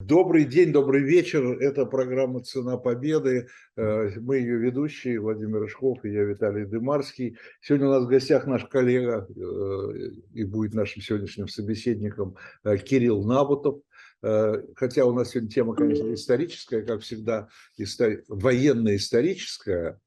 Добрый день, добрый вечер. Это программа «Цена победы». Э, мы ее ведущие, Владимир Рыжков и я, Виталий Дымарский. Сегодня у нас в гостях наш коллега э, и будет нашим сегодняшним собеседником э, Кирилл Набутов. Хотя у нас сегодня тема, конечно, историческая, как всегда, военно-историческая.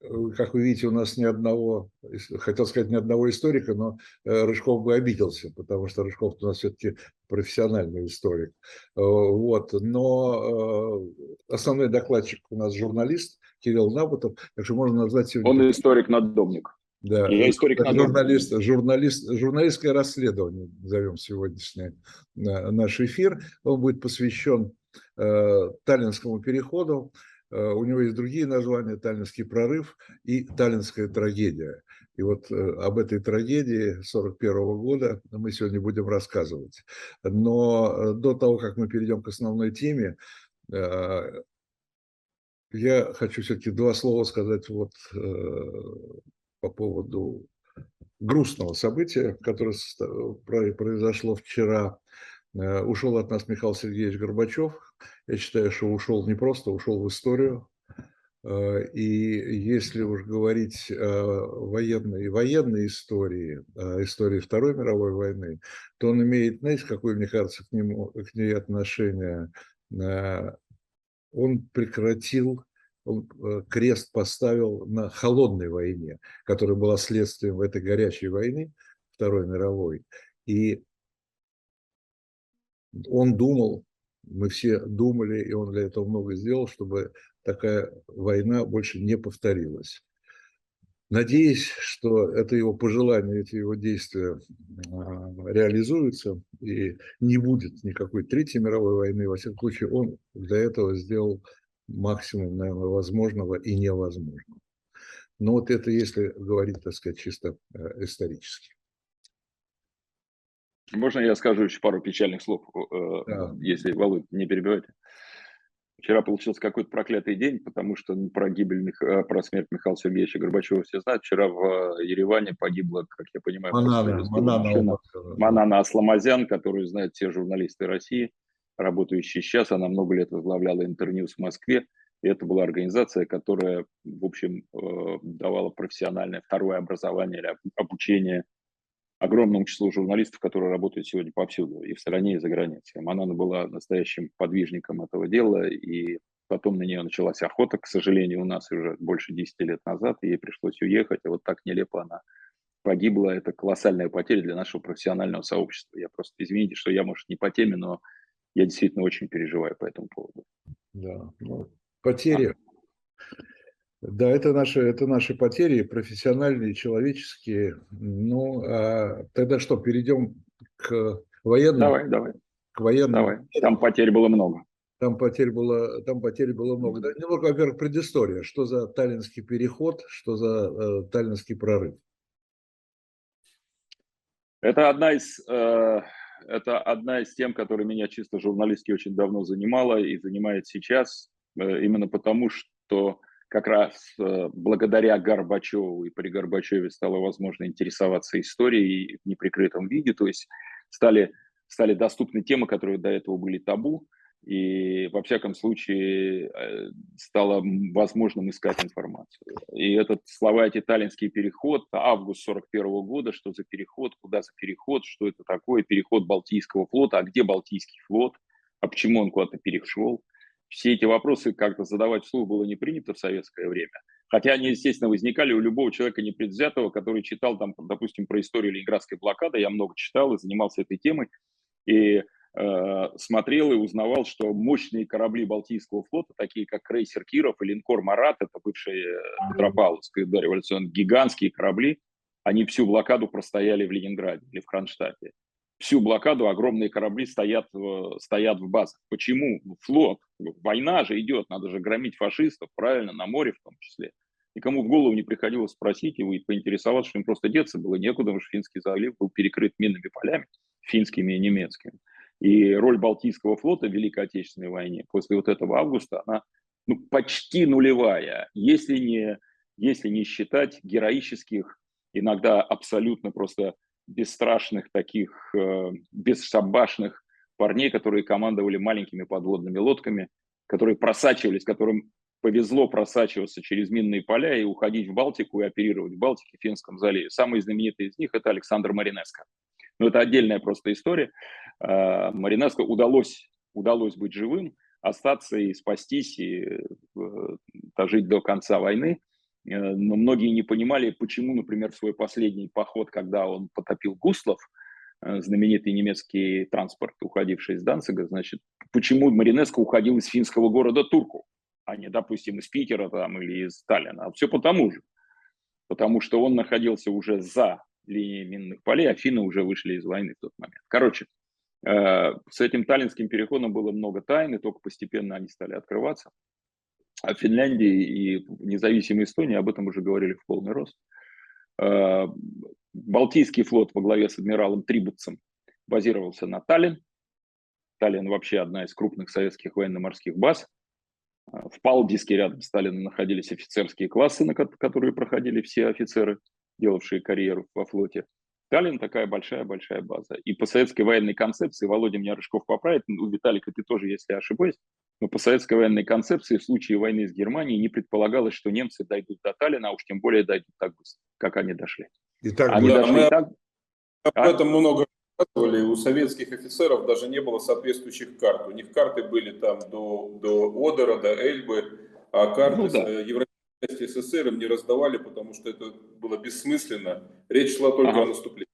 Э, как вы видите, у нас ни одного, хотел сказать, ни одного историка, но э, Рыжков бы обиделся, потому что Рыжков у нас все-таки профессиональный историк. Э, вот. Но основной докладчик у нас журналист Кирилл Набутов, так что можно назвать сегодня... Он историк-наддомник. Да, я историк журналист, журналист, журналистское расследование, назовем сегодняшний наш эфир. Он будет посвящен э, Таллинскому переходу. Э, у него есть другие названия, Таллинский прорыв и Таллинская трагедия. И вот э, об этой трагедии 1941 года мы сегодня будем рассказывать. Но э, до того, как мы перейдем к основной теме, я хочу все-таки два слова сказать вот по поводу грустного события, которое произошло вчера. Ушел от нас Михаил Сергеевич Горбачев, я считаю, что ушел не просто, ушел в историю. Э, и если уж говорить о военной, военной истории, о истории Второй мировой войны, то он имеет, знаете, какое, мне кажется, к, нему, к ней отношение? Э, он прекратил, он э, крест поставил на холодной войне, которая была следствием этой горячей войны, Второй мировой. И он думал, мы все думали, и он для этого много сделал, чтобы такая война больше не повторилась. Надеюсь, что это его пожелание, эти его действия а, реализуются, и не будет никакой Третьей мировой войны. Во всяком случае, он для этого сделал максимум, наверное, возможного и невозможного. Но вот это если говорить, так сказать, чисто э, исторически. Можно я скажу еще пару печальных слов, э, да. если Володь не перебивайте? Вчера получился какой-то проклятый день, потому что ну, про гибель, э, про смерть Михаила Сергеевича Горбачева все знают. Вчера в Ереване погибла, как я понимаю, Манана, Манана, Манана Асламазян, которую знают все журналисты России, работающие сейчас. Она много лет возглавляла интерньюз в Москве. И это была организация, которая, в общем, э, давала профессиональное второе образование или обучение огромному числу журналистов, которые работают сегодня повсюду, и в стране, и за границей. Манана была настоящим подвижником этого дела, и потом на нее началась охота, к сожалению, у нас уже больше 10 лет назад, и ей пришлось уехать, и вот так нелепо она погибла. Это колоссальная потеря для нашего профессионального сообщества. Я просто, извините, что я, может, не по теме, но я действительно очень переживаю по этому поводу. Да, ну, потери, да, это наши, это наши потери, профессиональные, человеческие. Ну, а тогда что, перейдем к военным? Давай, давай. К военным. Давай. Там потерь было много. Там потерь было, там потерь было много. Да, немного, во-первых, предыстория. Что за таллинский переход, что за э, таллинский прорыв? Это одна из э, это одна из тем, которая меня чисто журналистски очень давно занимала и занимает сейчас, э, именно потому что как раз э, благодаря Горбачеву и при Горбачеве стало возможно интересоваться историей в неприкрытом виде, то есть стали, стали доступны темы, которые до этого были табу, и во всяком случае э, стало возможным искать информацию. И этот слова эти таллинский переход, август 41 года, что за переход, куда за переход, что это такое, переход Балтийского флота, а где Балтийский флот, а почему он куда-то перешел – все эти вопросы как-то задавать вслух было не принято в советское время. Хотя они, естественно, возникали у любого человека непредвзятого, который читал, там, допустим, про историю Ленинградской блокады. Я много читал и занимался этой темой. И э, смотрел и узнавал, что мощные корабли Балтийского флота, такие как крейсер Киров и линкор Марат, это бывшие э, Петропавловская да, революционные гигантские корабли, они всю блокаду простояли в Ленинграде или в Кронштадте всю блокаду огромные корабли стоят, стоят в базах. Почему? Флот. Война же идет, надо же громить фашистов, правильно, на море в том числе. Никому в голову не приходилось спросить его и поинтересоваться, что им просто деться было некуда, потому что Финский залив был перекрыт минными полями, финскими и немецкими. И роль Балтийского флота в Великой Отечественной войне после вот этого августа, она ну, почти нулевая, если не, если не считать героических, иногда абсолютно просто бесстрашных таких, э, бесшабашных парней, которые командовали маленькими подводными лодками, которые просачивались, которым повезло просачиваться через минные поля и уходить в Балтику и оперировать в Балтике, в Финском заливе. Самый знаменитый из них – это Александр Маринеско. Но это отдельная просто история. А, Маринеско удалось, удалось быть живым, остаться и спастись, и дожить э, до конца войны. Э, но многие не понимали, почему, например, свой последний поход, когда он потопил Гуслов, э, знаменитый немецкий транспорт, уходивший из Данцига, значит, почему Маринеско уходил из финского города Турку, а не, допустим, из Питера там, или из Сталина. А все потому же. Потому что он находился уже за линией минных полей, а финны уже вышли из войны в тот момент. Короче, э, с этим таллинским переходом было много тайн, и только постепенно они стали открываться. А в Финляндии и независимой Эстонии об этом уже говорили в полный рост. Э, Балтийский флот во главе с адмиралом Трибутцем базировался на Таллин. Таллин вообще одна из крупных советских военно-морских баз. Э, в Палдиске рядом с Таллином находились офицерские классы, на которые проходили все офицеры, делавшие карьеру во флоте. Таллин такая большая-большая база. И по советской военной концепции, Володя меня Рыжков поправит, ну, Виталик, ты тоже, если ошибаюсь, но по советской военной концепции в случае войны с Германией не предполагалось, что немцы дойдут до Таллина, а уж тем более дойдут так быстро, как они дошли. И так они да, дошли мы так... Об а? этом много рассказывали. У советских офицеров даже не было соответствующих карт. У них карты были там до, до Одера, до Эльбы, а карты ну, да. Европейской СССР им не раздавали, потому что это было бессмысленно. Речь шла только ага. о наступлении.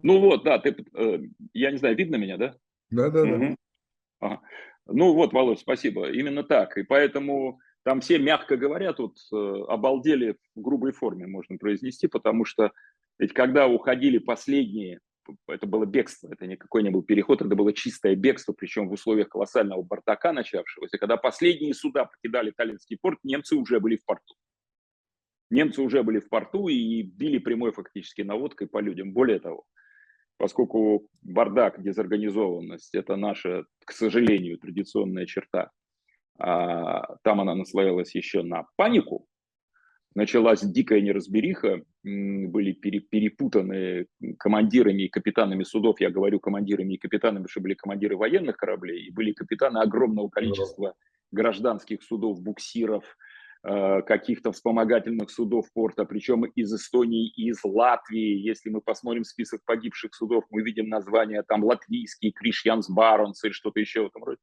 Ну вот, да, ты, э, я не знаю, видно меня, да? Да, да, да. Ага. Ну вот, Володь, спасибо. Именно так. И поэтому там все, мягко говоря, тут э, обалдели в грубой форме, можно произнести, потому что ведь когда уходили последние, это было бегство, это никакой не был переход, это было чистое бегство, причем в условиях колоссального бардака начавшегося. Когда последние суда покидали Таллинский порт, немцы уже были в порту. Немцы уже были в порту и били прямой фактически наводкой по людям. Более того, поскольку бардак, дезорганизованность – это наша, к сожалению, традиционная черта, а там она наслоилась еще на панику, началась дикая неразбериха, были перепутаны командирами и капитанами судов, я говорю командирами и капитанами, что были командиры военных кораблей, и были капитаны огромного количества гражданских судов, буксиров, каких-то вспомогательных судов порта, причем из Эстонии из Латвии. Если мы посмотрим список погибших судов, мы видим названия там латвийские, Кришьянс Баронс или что-то еще в этом роде.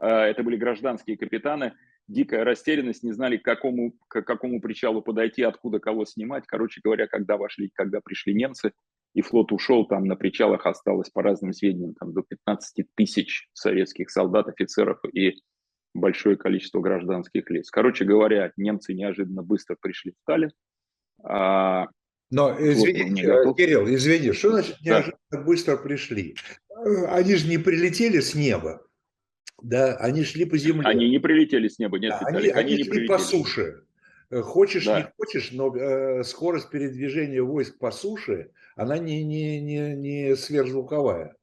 Э, это были гражданские капитаны. Дикая растерянность, не знали, к какому, к какому причалу подойти, откуда кого снимать. Короче говоря, когда вошли, когда пришли немцы, и флот ушел, там на причалах осталось, по разным сведениям, там до 15 тысяч советских солдат, офицеров и большое количество гражданских лиц. Короче говоря, немцы неожиданно быстро пришли в Таллин. А... Но, извини, вот, Кирилл, извини, что значит неожиданно да. быстро пришли? Они же не прилетели с неба, да, они шли по земле. Они не прилетели с неба, нет, да, они, они, они шли по суше. Хочешь, да. не хочешь, но э, скорость передвижения войск по суше, она не, не, не, не сверхзвуковая.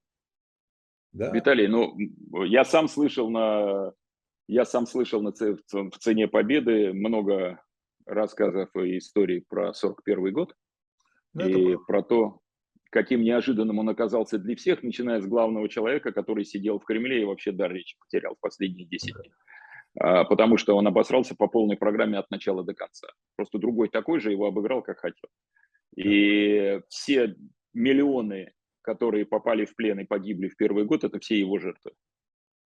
Да? Виталий, ну, я сам слышал на я сам слышал на в «Цене победы» много рассказов и историй про 41 год ну, и это... про то, каким неожиданным он оказался для всех, начиная с главного человека, который сидел в Кремле и вообще дар речи потерял в последние 10 дней. А, потому что он обосрался по полной программе от начала до конца. Просто другой такой же его обыграл, как хотел. И все миллионы, которые попали в плен и погибли в первый год, это все его жертвы.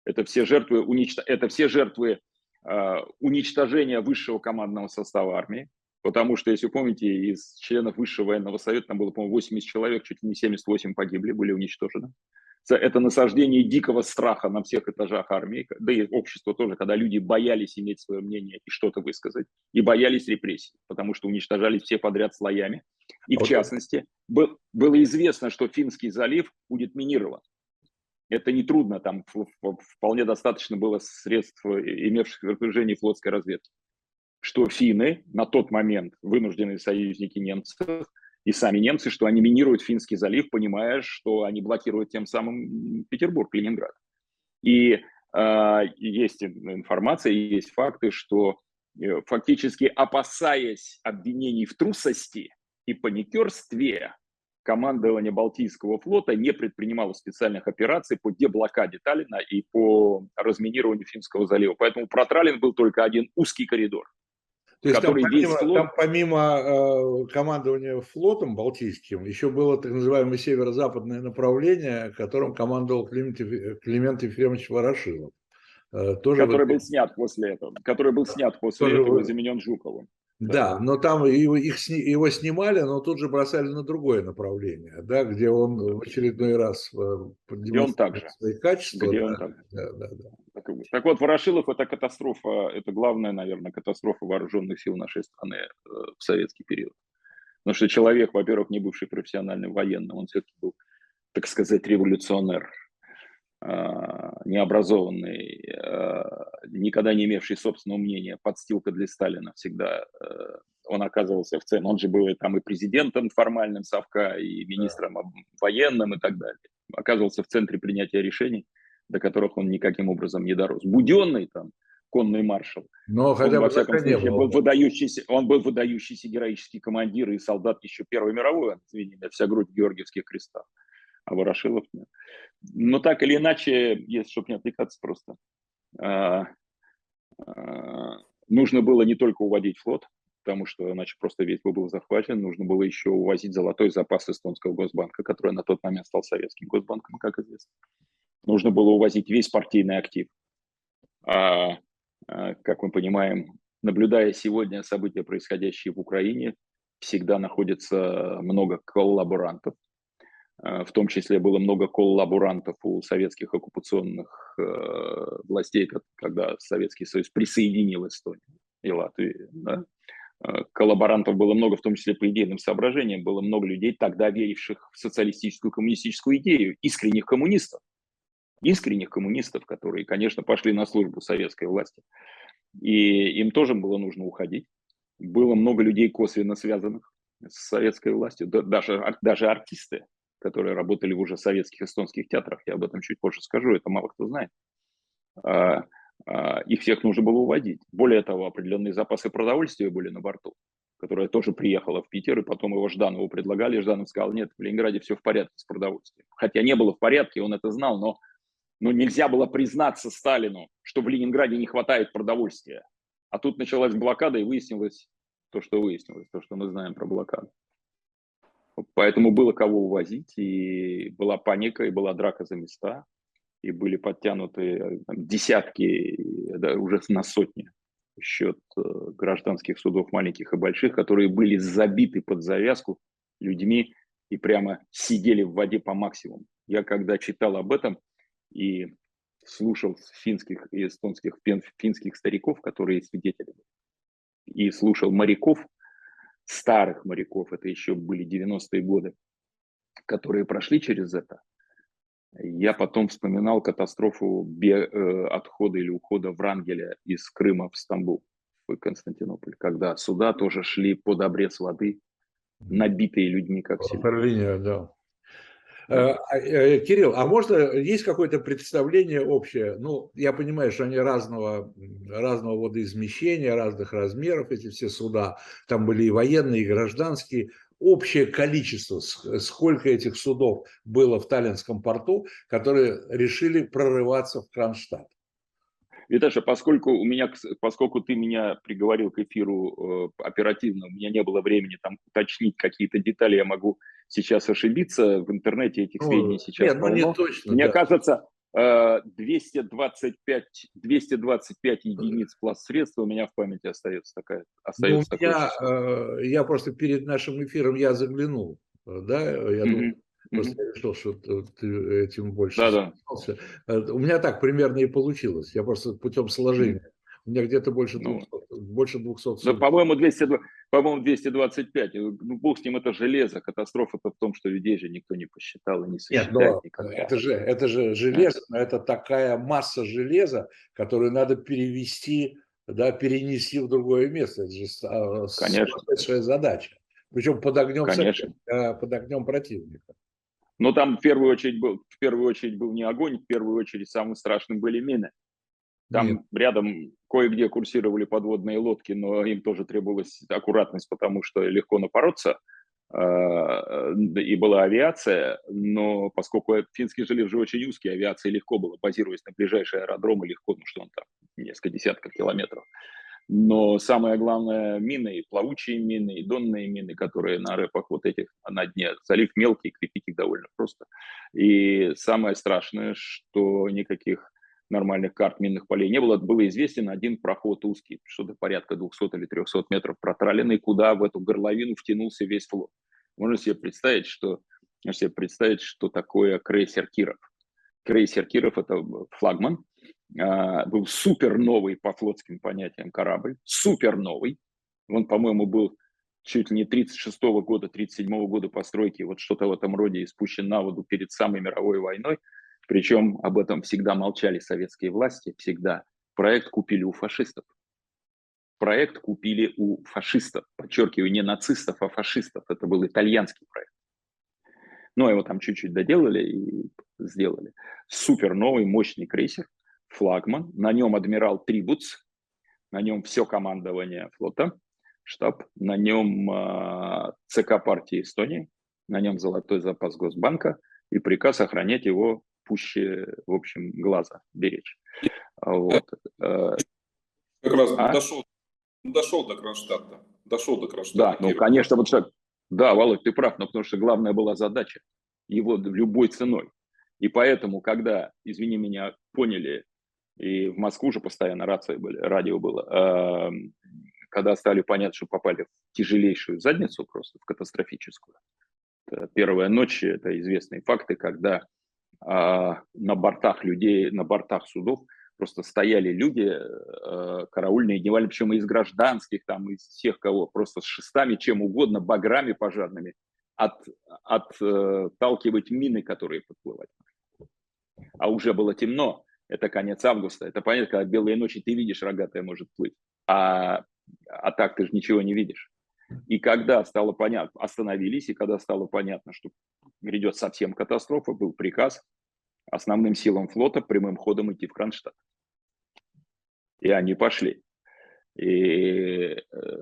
Это все жертвы, уничтож... это все жертвы э, уничтожения высшего командного состава армии. Потому что, если вы помните, из членов Высшего военного совета, там было, по-моему, 80 человек, чуть ли не 78 погибли, были уничтожены. Это насаждение дикого страха на всех этажах армии, да и общества тоже, когда люди боялись иметь свое мнение и что-то высказать, и боялись репрессий, потому что уничтожались все подряд слоями. И в частности, было известно, что Финский залив будет минирован это не трудно, там вполне достаточно было средств, имевших в распоряжении флотской разведки. Что финны на тот момент вынужденные союзники немцев и сами немцы, что они минируют Финский залив, понимая, что они блокируют тем самым Петербург, Ленинград. И э, есть информация, есть факты, что э, фактически опасаясь обвинений в трусости и паникерстве, командование Балтийского флота не предпринимало специальных операций по деблокаде Таллина и по разминированию Финского залива. Поэтому про Тралин был только один узкий коридор. То есть там помимо, флот... там помимо э, командования флотом Балтийским еще было так называемое северо-западное направление, которым командовал Климент, Климент Ефремович Ворошилов. Э, тоже который вот... был снят после этого, который был снят после тоже этого и заменен Жуковым. Да, но там его, их, его снимали, но тут же бросали на другое направление, да, где он в очередной раз продемонстрировал свои качества. Где да, он так. Да, да, да. Так, так вот, Ворошилов – это катастрофа, это главная, наверное, катастрофа вооруженных сил нашей страны э, в советский период. Потому что человек, во-первых, не бывший профессиональным военным, он все-таки был, так сказать, революционер, необразованный, а, никогда не имевший собственного мнения, подстилка для Сталина всегда, э, он оказывался в центре. Он же был там и президентом формальным Совка, и министром да. военным и так далее. Оказывался в центре принятия решений, до которых он никаким образом не дорос. Буденный там, конный маршал. Но хотя бы во всяком случае, был выдающийся, он был выдающийся героический командир и солдат еще Первой мировой, извини меня, вся грудь георгиевских крестов. А Ворошилов нет. Но так или иначе, если чтобы не отвлекаться просто, а, а, нужно было не только уводить флот, потому что иначе просто весь бы был захвачен, нужно было еще увозить золотой запас эстонского госбанка, который на тот момент стал советским госбанком, как известно. Нужно было увозить весь партийный актив. А, а как мы понимаем, наблюдая сегодня события, происходящие в Украине, всегда находится много коллаборантов, Э, в том числе было много коллаборантов у советских оккупационных э, властей, когда Советский Союз присоединил Эстонию и Латвию. Да? Э, коллаборантов было много, в том числе по идейным соображениям. Было много людей, тогда веривших в социалистическую коммунистическую идею, искренних коммунистов. Искренних коммунистов, которые, конечно, пошли на службу советской власти. И им тоже было нужно уходить. Было много людей, косвенно связанных с советской властью, даже, даже артисты, которые работали в уже советских эстонских театрах, я об этом чуть позже скажу, это мало кто знает. А, а, их всех нужно было уводить. Более того, определенные запасы продовольствия были на борту, которая тоже приехала в Питер, и потом его Жданову предлагали, и Жданов сказал, нет, в Ленинграде все в порядке с продовольствием. Хотя не было в порядке, он это знал, но, но нельзя было признаться Сталину, что в Ленинграде не хватает продовольствия. А тут началась блокада, и выяснилось то, что выяснилось, то, что мы знаем про блокаду. Поэтому было кого увозить, и была паника, и была драка за места, и были подтянуты там, десятки, да, уже на сотни счет э, гражданских судов маленьких и больших, которые были забиты под завязку людьми и прямо сидели в воде по максимуму. Я когда читал об этом и слушал финских и эстонских финских стариков, которые свидетели, и слушал моряков, старых моряков, это еще были 90-е годы, которые прошли через это. Я потом вспоминал катастрофу э, отхода или ухода Врангеля из Крыма в Стамбул, в Константинополь, когда суда тоже шли под обрез воды, набитые людьми, как всегда. да. Э, а, э, Кирилл, а можно, есть какое-то представление общее? Ну, я понимаю, что они разного, разного водоизмещения, разных размеров, эти все суда. Там были и военные, и гражданские. Общее количество, сколько этих судов было в Таллинском порту, которые решили прорываться в Кронштадт? Виташа, поскольку у меня, поскольку ты меня приговорил к эфиру э, оперативно, у меня не было времени там уточнить какие-то детали, я могу сейчас ошибиться. В интернете этих сведений сейчас нет, ну, не точно, Мне да. кажется, 225, 225 единиц пласт средств у меня в памяти остается такая. Остается ну, я, э, я просто перед нашим эфиром я заглянул, да, я mm-hmm. думаю, Просто mm-hmm. я решил, что ты этим больше да, да. Э, у меня так примерно и получилось. Я просто путем сложения. Mm-hmm. У меня где-то больше 200. Ну, больше 200 да, по-моему, 200, по-моему, 225. Ну, бог с ним, это железо. Катастрофа-то в том, что людей же никто не посчитал и не сосчитает Нет, никогда. Это же, это же железо, но это такая масса железа, которую надо перевести, да, перенести в другое место. Это же а, Конечно. задача. Причем под огнем, Конечно. под огнем противника. Но там в первую очередь был, в первую очередь был не огонь, в первую очередь самым страшным были мины. Там Нет. рядом кое-где курсировали подводные лодки, но им тоже требовалась аккуратность, потому что легко напороться э, и была авиация, но поскольку Финский залив же очень узкий, авиации легко было, базируясь на ближайшие аэродромы, легко, ну что он там, несколько десятков километров. Но самое главное, мины, плавучие мины, и донные мины, которые на рэпах вот этих на дне. Залив мелкий, крепить их довольно просто. И самое страшное, что никаких нормальных карт минных полей не было. Было известен один проход узкий, что-то порядка 200 или 300 метров протраленный, куда в эту горловину втянулся весь флот. Можно себе представить, что, можно себе представить, что такое крейсер Киров. Крейсер Киров – это флагман, был супер новый по флотским понятиям корабль, супер новый. Он, по-моему, был чуть ли не 36 -го года, 37 -го года постройки, вот что-то в этом роде, и спущен на воду перед самой мировой войной. Причем об этом всегда молчали советские власти, всегда. Проект купили у фашистов. Проект купили у фашистов. Подчеркиваю, не нацистов, а фашистов. Это был итальянский проект. Но его там чуть-чуть доделали и сделали. Супер новый, мощный крейсер, флагман. На нем адмирал Трибуц, на нем все командование флота, штаб, на нем э, ЦК партии Эстонии, на нем золотой запас Госбанка и приказ охранять его пуще, в общем, глаза беречь. Вот. Э, как раз а? дошел, дошел до Кронштадта. Дошел до Кронштадта. Да, ну, конечно, вот что, да, Володь, ты прав, но потому что главная была задача его любой ценой. И поэтому, когда, извини меня, поняли, и в Москву уже постоянно рации были, радио было, э, когда стали понять, что попали в тяжелейшую задницу просто, в катастрофическую. Первая ночь, это известные факты, когда а, на бортах людей, на бортах судов просто стояли люди, э, караульные, дневали, причем из гражданских, там, из всех кого, просто с шестами, чем угодно, баграми пожарными, от, отталкивать мины, которые подплывать. А уже было темно, это конец августа, это понятно, когда белые ночи ты видишь, рогатая может плыть, а, а так ты же ничего не видишь. И когда стало понятно, остановились, и когда стало понятно, что грядет совсем катастрофа, был приказ основным силам флота прямым ходом идти в Кронштадт. И они пошли. И э,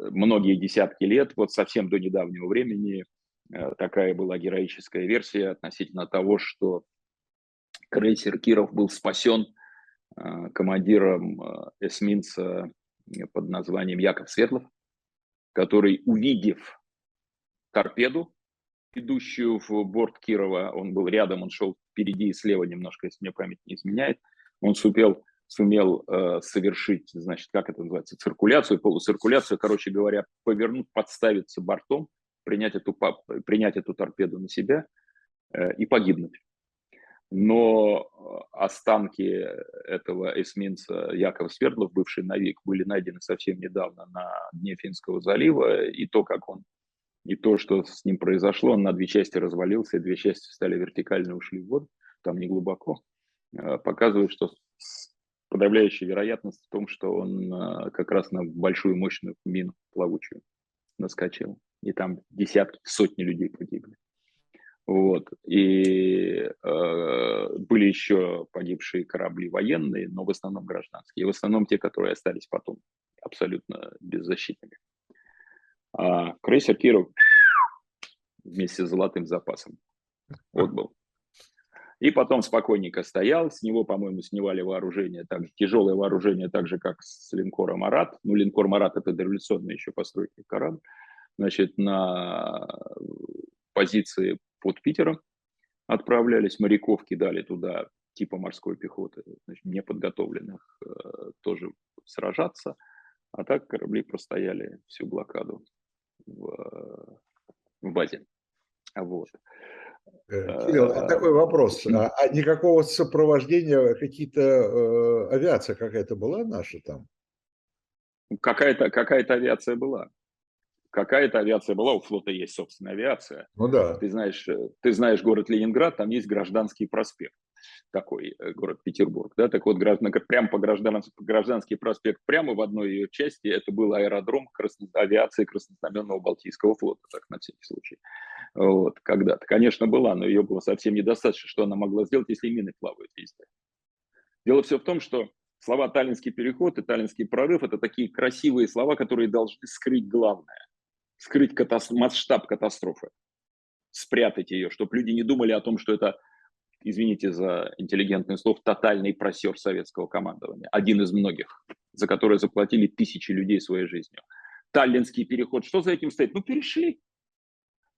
многие десятки лет, вот совсем до недавнего времени, э, такая была героическая версия относительно того, что крейсер Киров был спасен командиром эсминца под названием Яков Светлов, который, увидев торпеду, идущую в борт Кирова, он был рядом, он шел впереди и слева немножко, если мне память не изменяет, он сумел, сумел э, совершить, значит, как это называется, циркуляцию, полуциркуляцию, короче говоря, повернуть, подставиться бортом, принять эту, принять эту торпеду на себя э, и погибнуть. Но э, останки этого эсминца Яков Свердлов, бывший Навик, были найдены совсем недавно на дне Финского залива, и то, как он и то, что с ним произошло, он на две части развалился, и две части стали вертикально ушли в воду, там не глубоко, э, показывает, что подавляющая вероятность в том, что он э, как раз на большую мощную мину плавучую наскочил. И там десятки, сотни людей погибли. Вот. И э, были еще погибшие корабли военные, но в основном гражданские. И в основном те, которые остались потом абсолютно беззащитными. А крейсер Киров вместе с золотым запасом вот был. И потом спокойненько стоял, с него, по-моему, снимали вооружение, так, тяжелое вооружение, так же, как с линкора «Марат». Ну, линкор «Марат» — это дореволюционная еще постройки корабль. Значит, на позиции под Питером отправлялись, моряков кидали туда, типа морской пехоты, значит, неподготовленных э, тоже сражаться. А так корабли простояли всю блокаду в, в базе. Вот. Э, Кирилл, а такой вопрос. А, а никакого сопровождения, какие-то э, авиация какая-то была наша там? Какая-то какая авиация была. Какая-то авиация была, у флота есть собственная авиация. Ну да. Ты знаешь, э, ты знаешь город Ленинград, там есть гражданский проспект такой э, город Петербург, да, так вот граждан, прямо по, граждан, по гражданский проспект, прямо в одной ее части, это был аэродром красно, авиации Краснознаменного Балтийского флота, так на всякий случай. Вот, когда-то, конечно, была, но ее было совсем недостаточно, что она могла сделать, если мины плавают везде. Дело все в том, что слова «таллинский переход» и «таллинский прорыв» – это такие красивые слова, которые должны скрыть главное. Скрыть катастроф, масштаб катастрофы, спрятать ее, чтобы люди не думали о том, что это, извините за интеллигентное слово, тотальный просер советского командования. Один из многих, за который заплатили тысячи людей своей жизнью. Таллинский переход, что за этим стоит? Ну, перешли.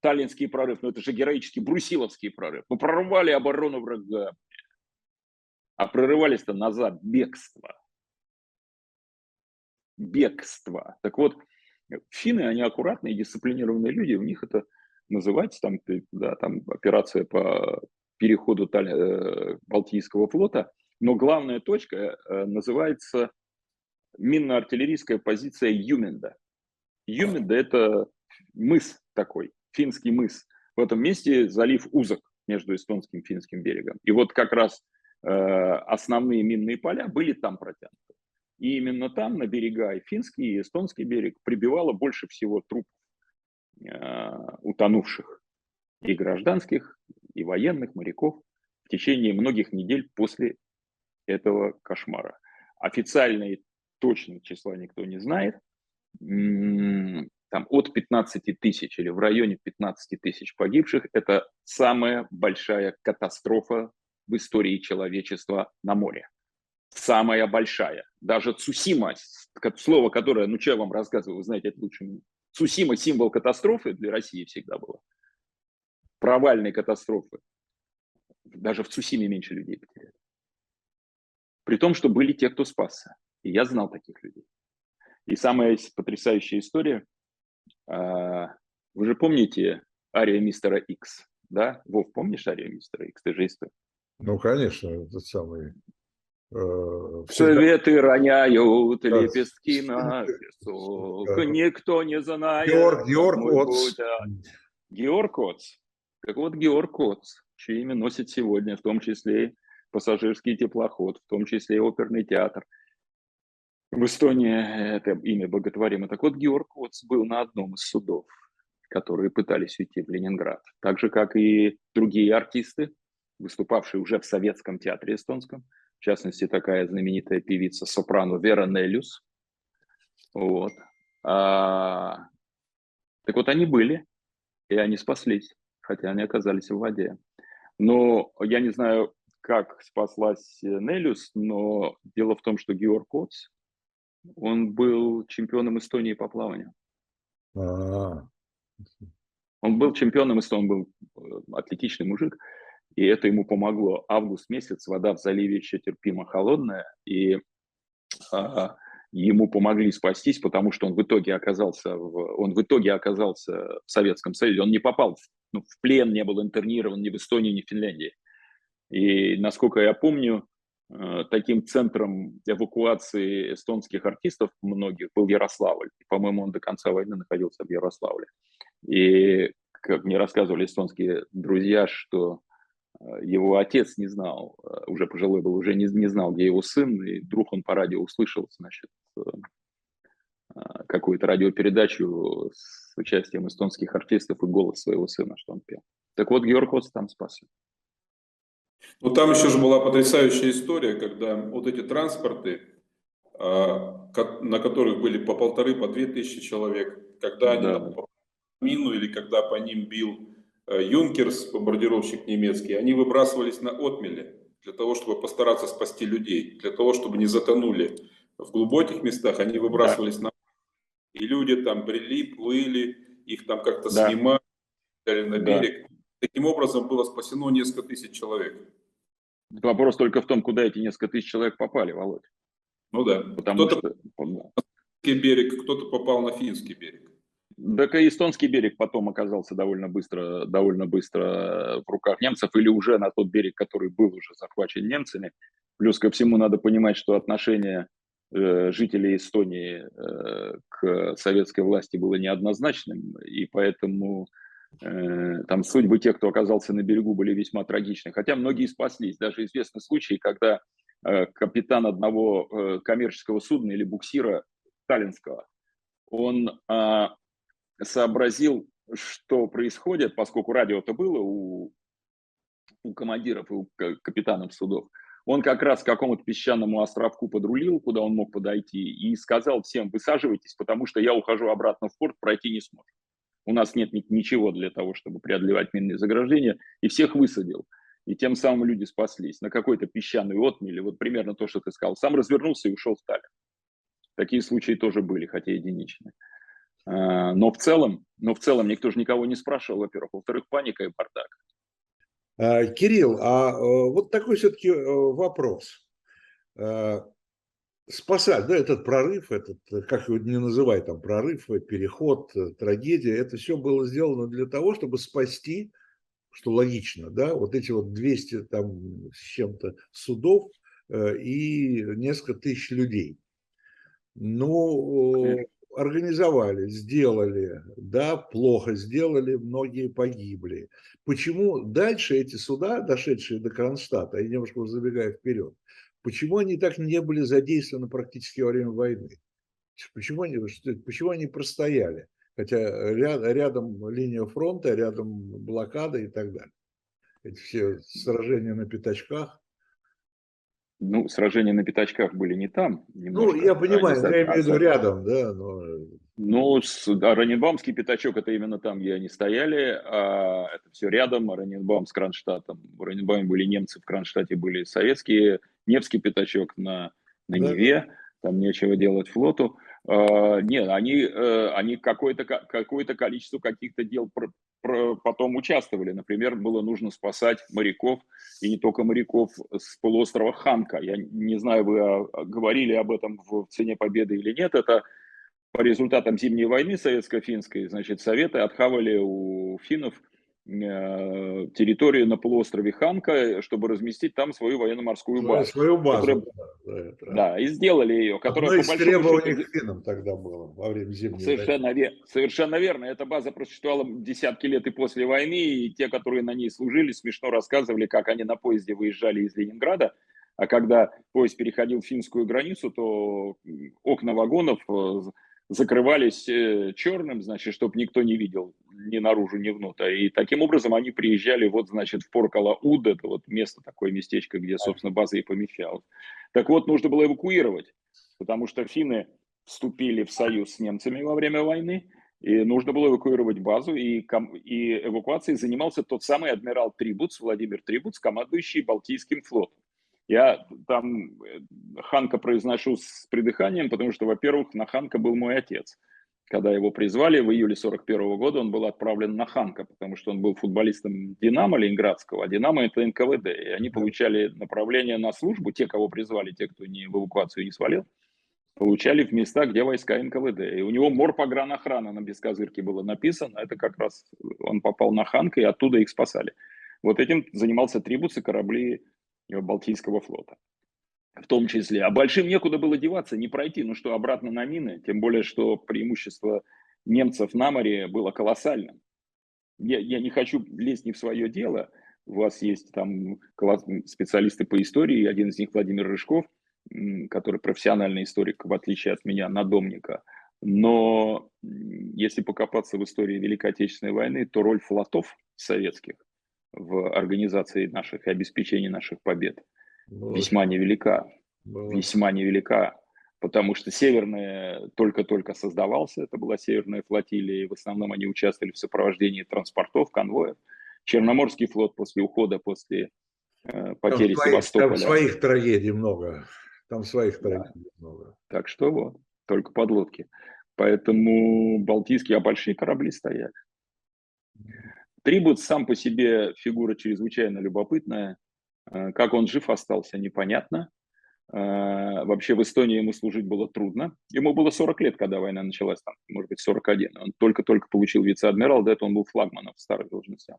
Таллинский прорыв, ну это же героический брусиловский прорыв. Мы прорвали оборону врага. А прорывались-то назад бегство. Бегство. Так вот, финны, они аккуратные, дисциплинированные люди, у них это называется там, да, там операция по переходу э, Балтийского флота, но главная точка э, называется минно-артиллерийская позиция Юменда. Юменда – это мыс такой, финский мыс. В этом месте залив узок между эстонским и финским берегом. И вот как раз э, основные минные поля были там протянуты. И именно там, на берега, и финский, и эстонский берег, прибивало больше всего труп э, утонувших и гражданских, и военных, моряков в течение многих недель после этого кошмара. Официальные точные числа никто не знает. Там от 15 тысяч или в районе 15 тысяч погибших – это самая большая катастрофа в истории человечества на море самая большая. Даже Цусима, слово, которое, ну что я вам рассказываю, вы знаете это лучше меня. Цусима – символ катастрофы для России всегда было. Провальной катастрофы. Даже в Цусиме меньше людей потеряли. При том, что были те, кто спасся. И я знал таких людей. И самая потрясающая история. А, вы же помните ария мистера Икс, да? Вов, помнишь арию мистера Икс? Ты же историк. Ну, конечно, этот самый Э, Советы роняют да. лепестки на песок, да. никто не знает. Георг, Георг Оц. Георг Оц. Как вот Георг Оц, чье имя носит сегодня, в том числе и пассажирский теплоход, в том числе и оперный театр. В Эстонии это имя боготворимо. Так вот, Георг Оц был на одном из судов, которые пытались уйти в Ленинград. Так же, как и другие артисты, выступавшие уже в советском театре эстонском – в частности, такая знаменитая певица сопрано Вера Нелюс. Вот. А, так вот, они были, и они спаслись, хотя они оказались в воде. Но я не знаю, как спаслась Нелюс, но дело в том, что Георг Коц, он был чемпионом Эстонии по плаванию. А-а-а. Он был чемпионом Эстонии, он был э, атлетичный мужик и это ему помогло. Август месяц, вода в заливе еще терпимо холодная, и а, ему помогли спастись, потому что он в итоге оказался в, он в итоге оказался в Советском Союзе. Он не попал в, ну, в плен, не был интернирован ни в Эстонии, ни в Финляндии. И, насколько я помню, э, таким центром эвакуации эстонских артистов многих был Ярославль. По-моему, он до конца войны находился в Ярославле. И, как мне рассказывали эстонские друзья, что его отец не знал, э, уже пожилой был, уже не, не знал, где его сын, и вдруг он по радио услышал, значит, э, э, какую-то радиопередачу с участием эстонских артистов и голос своего сына, что он пел. Так вот, Георг Оц там спасся. Ну, там еще же была потрясающая история, когда вот эти транспорты, на которых были по полторы, по две тысячи человек, когда они да. мину или когда по ним бил Э, Юнкерс, бомбардировщик немецкий, они выбрасывались на отмели для того, чтобы постараться спасти людей, для того, чтобы не затонули в глубоких местах, они выбрасывались да. на и люди там брели, плыли, их там как-то да. снимали на берег. Да. Таким образом было спасено несколько тысяч человек. Вопрос только в том, куда эти несколько тысяч человек попали, Володь. Ну да. Кто-то что... на берег, кто-то попал на финский берег. Так и эстонский берег потом оказался довольно быстро, довольно быстро в руках немцев или уже на тот берег, который был уже захвачен немцами. Плюс ко всему надо понимать, что отношение э, жителей Эстонии э, к советской власти было неоднозначным, и поэтому э, там судьбы тех, кто оказался на берегу, были весьма трагичны. Хотя многие спаслись. Даже известны случаи, когда э, капитан одного э, коммерческого судна или буксира Таллинского, он э, сообразил, что происходит, поскольку радио-то было у, у командиров и у капитанов судов. Он как раз к какому-то песчаному островку подрулил, куда он мог подойти, и сказал всем, высаживайтесь, потому что я ухожу обратно в порт, пройти не сможет. у нас нет ничего для того, чтобы преодолевать минные заграждения, и всех высадил. И тем самым люди спаслись на какой-то песчаной отмели, вот примерно то, что ты сказал. Сам развернулся и ушел в Таллин. Такие случаи тоже были, хотя единичные. А, но в целом, но в целом никто же никого не спрашивал, во-первых. Во-вторых, паника и бардак. А, Кирилл, а э, вот такой все-таки э, вопрос. А, спасать, да, этот прорыв, этот, как его не называй, там, прорыв, переход, трагедия, это все было сделано для того, чтобы спасти, что логично, да, вот эти вот 200 там с чем-то судов э, и несколько тысяч людей. Ну, организовали, сделали, да, плохо сделали, многие погибли. Почему дальше эти суда, дошедшие до Кронштадта, я немножко забегаю вперед, почему они так не были задействованы практически во время войны? Почему они, почему они простояли? Хотя ряд, рядом линия фронта, рядом блокада и так далее. Эти все сражения на пятачках. Ну, сражения на пятачках были не там. Немножко. Ну, я понимаю, я имею в виду рядом, да. Но... Ну, а Раненбаумский пятачок, это именно там, где они стояли, а это все рядом, а Раненбаум с Кронштадтом. В Раненбауме были немцы, в Кронштадте были советские, Невский пятачок на, на да. Неве, там нечего делать флоту. Uh, нет, они, uh, они какое-то какое количество каких-то дел потом участвовали. Например, было нужно спасать моряков, и не только моряков, с полуострова Ханка. Я не знаю, вы а, говорили об этом в «Цене победы» или нет. Это по результатам Зимней войны советско-финской, значит, Советы отхавали у финнов – Э, территорию на полуострове Ханка, чтобы разместить там свою военно-морскую базу. Свою базу, которая, да, да, да, и сделали ее. Которая Одно из по требований счету, финнам тогда было во время зимней совершенно, войны. Совершенно верно. Эта база просуществовала десятки лет и после войны, и те, которые на ней служили, смешно рассказывали, как они на поезде выезжали из Ленинграда, а когда поезд переходил финскую границу, то окна вагонов э, закрывались э, черным, значит, чтобы никто не видел ни наружу, ни внутрь. И таким образом они приезжали вот, значит, в Поркала-Уд, это вот место, такое местечко, где, собственно, база и помещалась. Так вот, нужно было эвакуировать, потому что финны вступили в союз с немцами во время войны, и нужно было эвакуировать базу, и, и эвакуацией занимался тот самый адмирал Трибуц, Владимир Трибуц, командующий Балтийским флотом. Я там э, Ханка произношу с придыханием, потому что, во-первых, на Ханка был мой отец. Когда его призвали в июле 41 года, он был отправлен на Ханка, потому что он был футболистом Динамо Ленинградского, а Динамо это НКВД. И они получали направление на службу, те, кого призвали, те, кто не в эвакуацию не свалил, получали в места, где войска НКВД. И у него морпогранохрана на бескозырке было написано. Это как раз он попал на Ханка, и оттуда их спасали. Вот этим занимался Трибуц и корабли Балтийского флота. В том числе. А большим некуда было деваться, не пройти, ну что, обратно на мины, тем более, что преимущество немцев на море было колоссальным. Я, я не хочу лезть не в свое дело, у вас есть там специалисты по истории, один из них Владимир Рыжков, который профессиональный историк, в отличие от меня, надомника. Но если покопаться в истории Великой Отечественной войны, то роль флотов советских в организации наших и обеспечении наших побед Было. весьма невелика. Было. Весьма невелика, потому что Северная только-только создавался, это была Северная флотилия, и в основном они участвовали в сопровождении транспортов, конвоев. Черноморский флот после ухода, после э, потери там Севастополя. Там своих трагедий много. Там своих трагедий да. много. Так что вот, только подлодки. Поэтому Балтийские, а большие корабли стоят. Трибут сам по себе фигура чрезвычайно любопытная. Э, как он жив остался, непонятно. Э, вообще в Эстонии ему служить было трудно. Ему было 40 лет, когда война началась, там, может быть, 41. Он только-только получил вице-адмирал, до этого он был флагманом в старых должностях.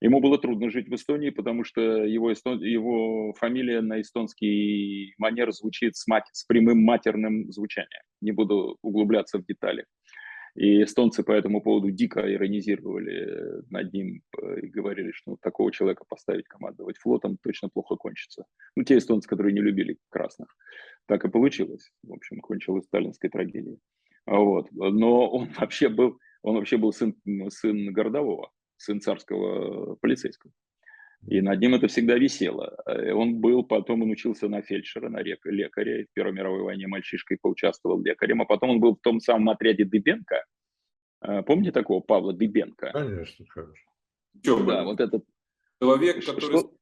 Ему было трудно жить в Эстонии, потому что его, эстон... его фамилия на эстонский манер звучит с, мат... с прямым матерным звучанием. Не буду углубляться в детали. И эстонцы по этому поводу дико иронизировали над ним э, и говорили, что ну, такого человека поставить командовать флотом точно плохо кончится. Ну, те эстонцы, которые не любили красных. Так и получилось. В общем, кончилось сталинской трагедией. Вот. Но он вообще был, он вообще был сын, сын городового, сын царского полицейского. И над ним это всегда висело. Э, он был, потом он учился на фельдшера, на лекаря. В Первой мировой войне мальчишкой поучаствовал лекарем. А потом он был в том самом отряде Дыбенко, А, помните такого Павла Дыбенко? Конечно, конечно. Да, вот этот... Человек, который что?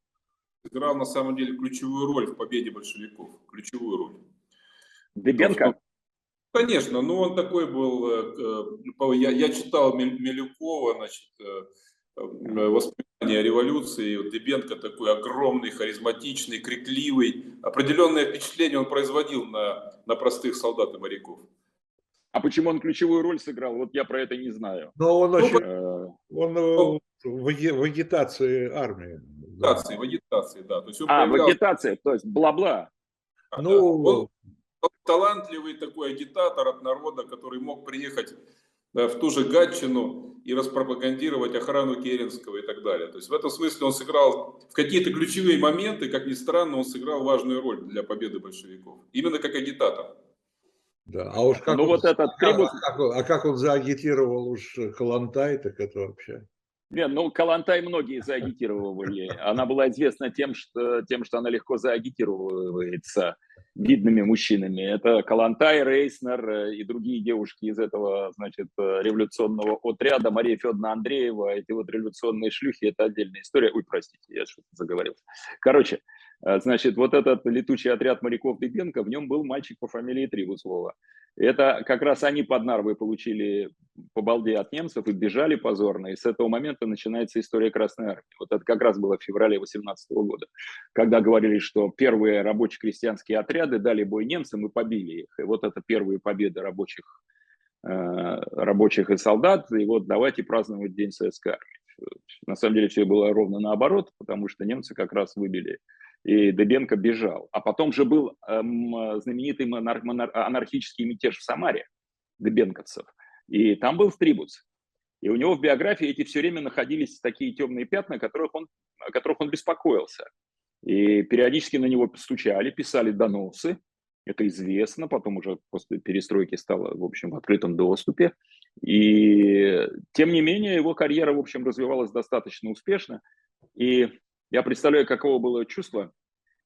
сыграл на самом деле ключевую роль в победе большевиков. Ключевую роль. Дыбенко? Конечно, ну он такой был, э, э, я, я читал Милюкова, значит, э, воспоминания о революции, вот Дебенко такой огромный, харизматичный, крикливый, определенное впечатление он производил на, на простых солдат и моряков. А почему он ключевую роль сыграл? Вот я про это не знаю. Но он очень, ну, он ну, в агитации армии. Агитации, да. в агитации, да. То есть он а, проявлял... в агитации, то есть бла-бла. Ну, он талантливый такой агитатор от народа, который мог приехать да, в ту же Гатчину и распропагандировать охрану Керенского и так далее. То есть в этом смысле он сыграл в какие-то ключевые моменты, как ни странно, он сыграл важную роль для победы большевиков. Именно как агитатор. Да, а уж как, ну, он, вот этот трибус... а, как, а как он заагитировал уж Калантай, так это вообще... Нет, ну Калантай многие заагитировали. Она была известна тем, что, тем, что она легко заагитируется видными мужчинами. Это Калантай, Рейснер э, и другие девушки из этого, значит, э, революционного отряда. Мария Федоровна Андреева, эти вот революционные шлюхи, это отдельная история. Ой, простите, я что-то заговорился. Короче, значит, вот этот летучий отряд моряков Дыбенко, в нем был мальчик по фамилии Трибусова. Это как раз они под Нарвой получили по балде от немцев и бежали позорно. И с этого момента начинается история Красной Армии. Вот это как раз было в феврале 18 года, когда говорили, что первые рабоче-крестьянские отряды дали бой немцам и побили их. И вот это первые победы рабочих, э, рабочих и солдат. И вот давайте праздновать День Советской Армии. На самом деле все было ровно наоборот, потому что немцы как раз выбили и Дебенко бежал. А потом же был эм, знаменитый монар- монар- анархический мятеж в Самаре дебенковцев. И там был Стрибуц. И у него в биографии эти все время находились такие темные пятна, которых он, о которых он беспокоился. И периодически на него стучали, писали доносы. Это известно, потом уже после перестройки стало, в общем, в открытом доступе. И тем не менее его карьера, в общем, развивалась достаточно успешно. И я представляю, каково было чувство,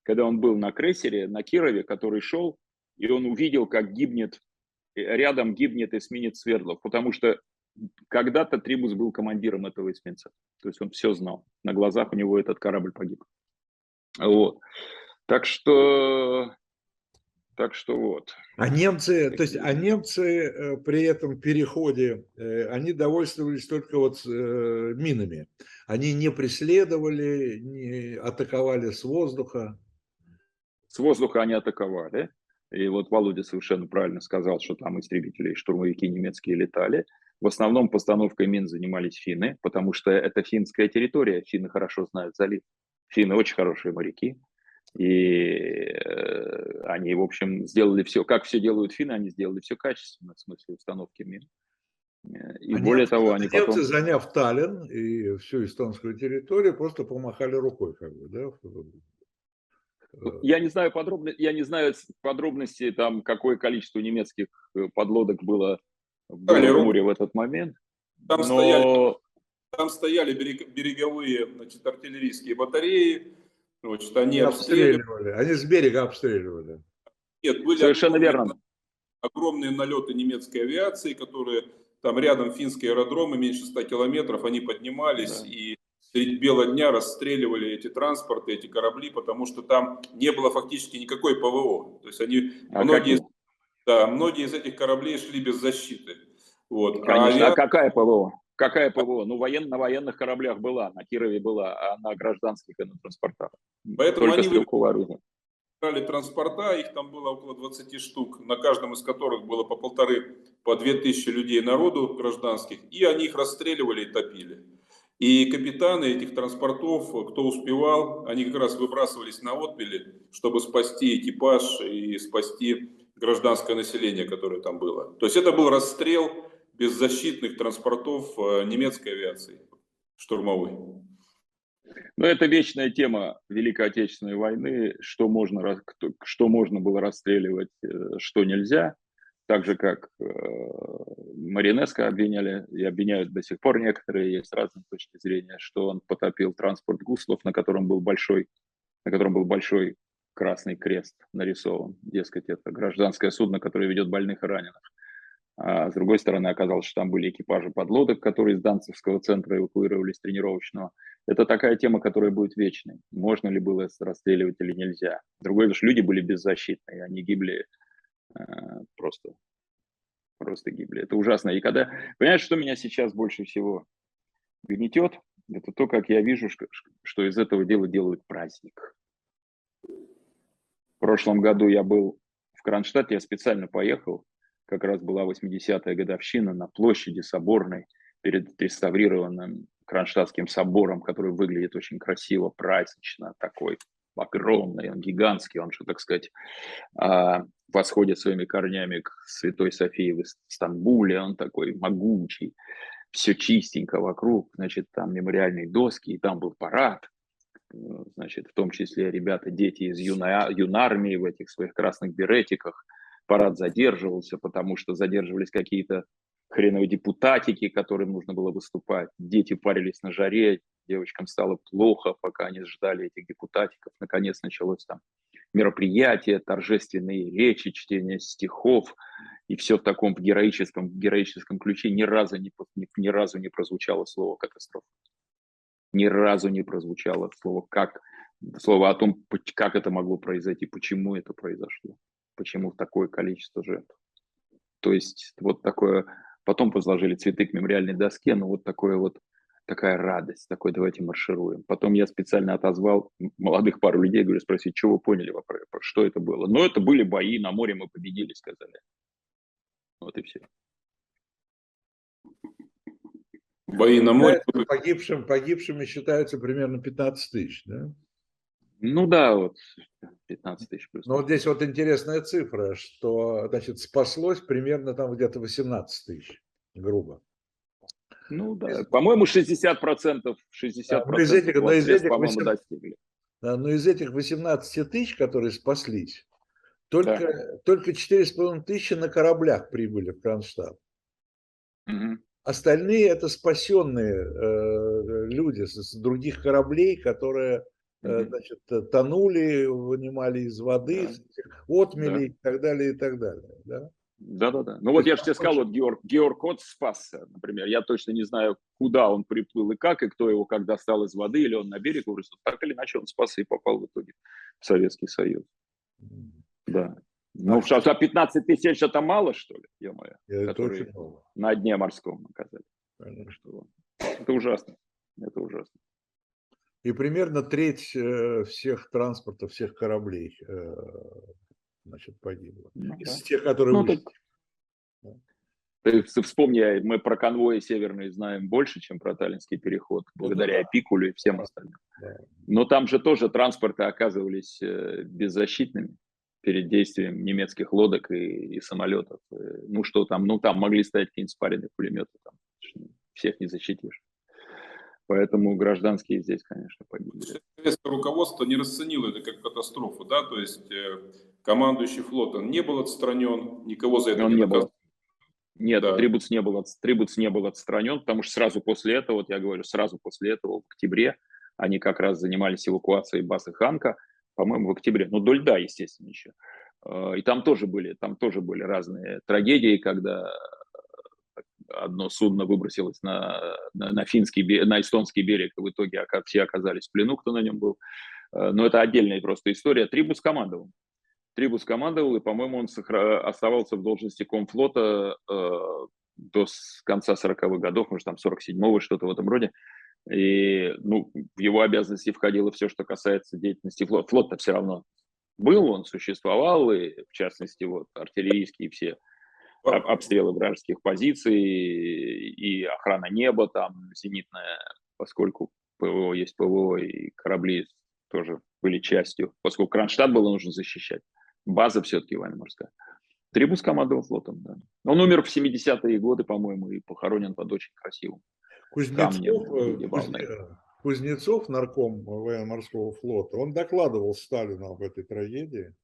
когда он был на крейсере, на Кирове, который шел, и он увидел, как гибнет, э, рядом гибнет эсминец Свердлов, потому что когда-то Трибус был командиром этого эсминца. То есть он все знал. На глазах у него этот корабль погиб. Вот. Так что так что вот. А немцы, то есть, а немцы э, при этом переходе, э, они довольствовались только вот э, минами. Они не преследовали, не атаковали с воздуха. С воздуха они атаковали. И вот Володя совершенно правильно сказал, что там истребители и штурмовики немецкие летали. В основном постановкой мин занимались финны, потому что это финская территория. Финны хорошо знают залив. Финны очень хорошие моряки. И э, они, в общем, сделали все, как все делают финны, они сделали все качественно в смысле установки мин. Э, и они, более того, они немцы, потом... заняв Таллин и всю эстонскую территорию, просто помахали рукой, как бы, да? Э. Я не знаю подробно, я не знаю подробности там, какое количество немецких подлодок было в море в этот момент. Там, но... стояли, там стояли береговые значит, артиллерийские батареи, Значит, они обстреливали. Они с берега обстреливали. Нет, были Совершенно огромные, верно. огромные налеты немецкой авиации, которые там рядом финские аэродромы, меньше 100 километров, они поднимались да. и средь бела дня расстреливали эти транспорты, эти корабли, потому что там не было фактически никакой ПВО. То есть они, а многие, да, многие из этих кораблей шли без защиты. Вот. Конечно, а, авиа... а какая ПВО? Какая ПВО? Ну, воен, на военных кораблях была, на Кирове была, а на гражданских и на транспортах. Поэтому Только они стрелковое брали транспорта, их там было около 20 штук, на каждом из которых было по полторы, по две тысячи людей народу гражданских, и они их расстреливали и топили. И капитаны этих транспортов, кто успевал, они как раз выбрасывались на отмели, чтобы спасти экипаж и спасти гражданское население, которое там было. То есть это был расстрел беззащитных транспортов э, немецкой авиации штурмовой. Но это вечная тема Великой Отечественной войны, что можно, что можно было расстреливать, э, что нельзя. Так же, как э, Маринеско обвиняли, и обвиняют до сих пор некоторые, есть разные точки зрения, что он потопил транспорт Гуслов, на котором был большой, на котором был большой красный крест нарисован. Дескать, это гражданское судно, которое ведет больных и раненых. А с другой стороны, оказалось, что там были экипажи подлодок, которые из Данцевского центра эвакуировались тренировочного. Это такая тема, которая будет вечной. Можно ли было расстреливать или нельзя. Другое, что люди были беззащитны, они гибли э, просто, просто гибли. Это ужасно. И когда, понимаешь, что меня сейчас больше всего гнетет, это то, как я вижу, что из этого дела делают праздник. В прошлом году я был в Кронштадте, я специально поехал, как раз была 80-я годовщина на площади Соборной перед реставрированным Кронштадтским собором, который выглядит очень красиво, празднично, такой огромный, он гигантский, он же, так сказать, а, восходит своими корнями к Святой Софии в Стамбуле, он такой могучий, все чистенько вокруг, значит, там мемориальные доски, и там был парад, значит, в том числе ребята, дети из юной, юнармии в этих своих красных беретиках – парад задерживался, потому что задерживались какие-то хреновые депутатики, которым нужно было выступать. Дети парились на жаре, девочкам стало плохо, пока они ждали этих депутатиков. Наконец началось там мероприятие, торжественные речи, чтение стихов, и все в таком героическом, героическом ключе. Ни разу не, ни, ни разу не прозвучало слово «катастрофа». Ни разу не прозвучало слово «как», слово о том, как это могло произойти, почему это произошло почему такое количество жертв. То есть вот такое, потом возложили цветы к мемориальной доске, но вот такое вот такая радость, такой давайте маршируем. Потом я специально отозвал молодых пару людей, говорю, спросить, что вы поняли, что это было. Но это были бои, на море мы победили, сказали. Вот и все. Бои на море. Погибшим, погибшими считаются примерно 15 тысяч, да? Ну да, вот 15 тысяч плюс. Ну вот здесь вот интересная цифра, что, значит, спаслось примерно там где-то 18 тысяч, грубо. Ну да, по-моему, 60 процентов, 60 да, из этих, но из этих 18, достигли. Да, но из этих 18 тысяч, которые спаслись, только, да. только 4,5 тысячи на кораблях прибыли в Кронштадт. Угу. Остальные это спасенные э, люди с, с других кораблей, которые значит, э, тонули, вынимали из воды, да. отмели да. и так далее, и так далее. Да? Да, да, да. Ну вот я же тебе сказал, вот Георг, Георг Кот спасся, например. Я точно не знаю, куда он приплыл и как, и кто его когда стал из воды, или он на берег вырос. Так или иначе он спасся и попал в итоге в Советский Союз. Да. Ну, что, а 15 тысяч это мало, что ли? Это очень мало. На дне морском оказались. Это ужасно. Это ужасно и примерно треть э, всех транспорта, всех кораблей э, значит, погибло. Ну, Из да. тех, которые ну, вышли. Ты вспомни, мы про конвои северные знаем больше, чем про Таллинский переход, ну благодаря да. Пикулю и всем остальным. Да. Но там же тоже транспорты оказывались э, беззащитными перед действием немецких лодок и, и самолетов. Ну что там, ну там могли стоять какие-нибудь спаренные пулеметы, там всех не защитишь. Поэтому гражданские здесь, конечно, погибли. Советское руководство не расценило это как катастрофу, да, то есть э, командующий флотом не был отстранен, никого за это Он не, не был. Нет, да. Трибуц, не был, Трибуц не был отстранен, потому что сразу после этого, вот я говорю, сразу после этого, в октябре, они как раз занимались эвакуацией базы Ханка, по-моему, в октябре, ну, до льда, естественно, еще. Э, и там тоже были, там тоже были разные трагедии, когда одно судно выбросилось на, на, на финский, на эстонский берег, и в итоге все оказались в плену, кто на нем был. Э, но это отдельная просто история. Трибус командовал. Трибус командовал, и, по-моему, он оставался в должности комфлота э, до конца 40-х годов, может, там 47-го, что-то в этом роде. И ну, в его обязанности входило все, что касается деятельности флота. Флот-то все равно был, он существовал, и в частности, вот, артиллерийские все обстрелы вражеских позиций и охрана неба там зенитная, поскольку ПВО есть ПВО, и корабли тоже были частью, поскольку Кронштадт было нужно защищать. База все-таки военно-морская. Трибус командовал флотом, да. Он умер в 70-е годы, по-моему, и похоронен под очень красивым Кузнецов, камнем. Кузнецов, Кузнецов, нарком военно-морского флота, он докладывал Сталину об этой трагедии.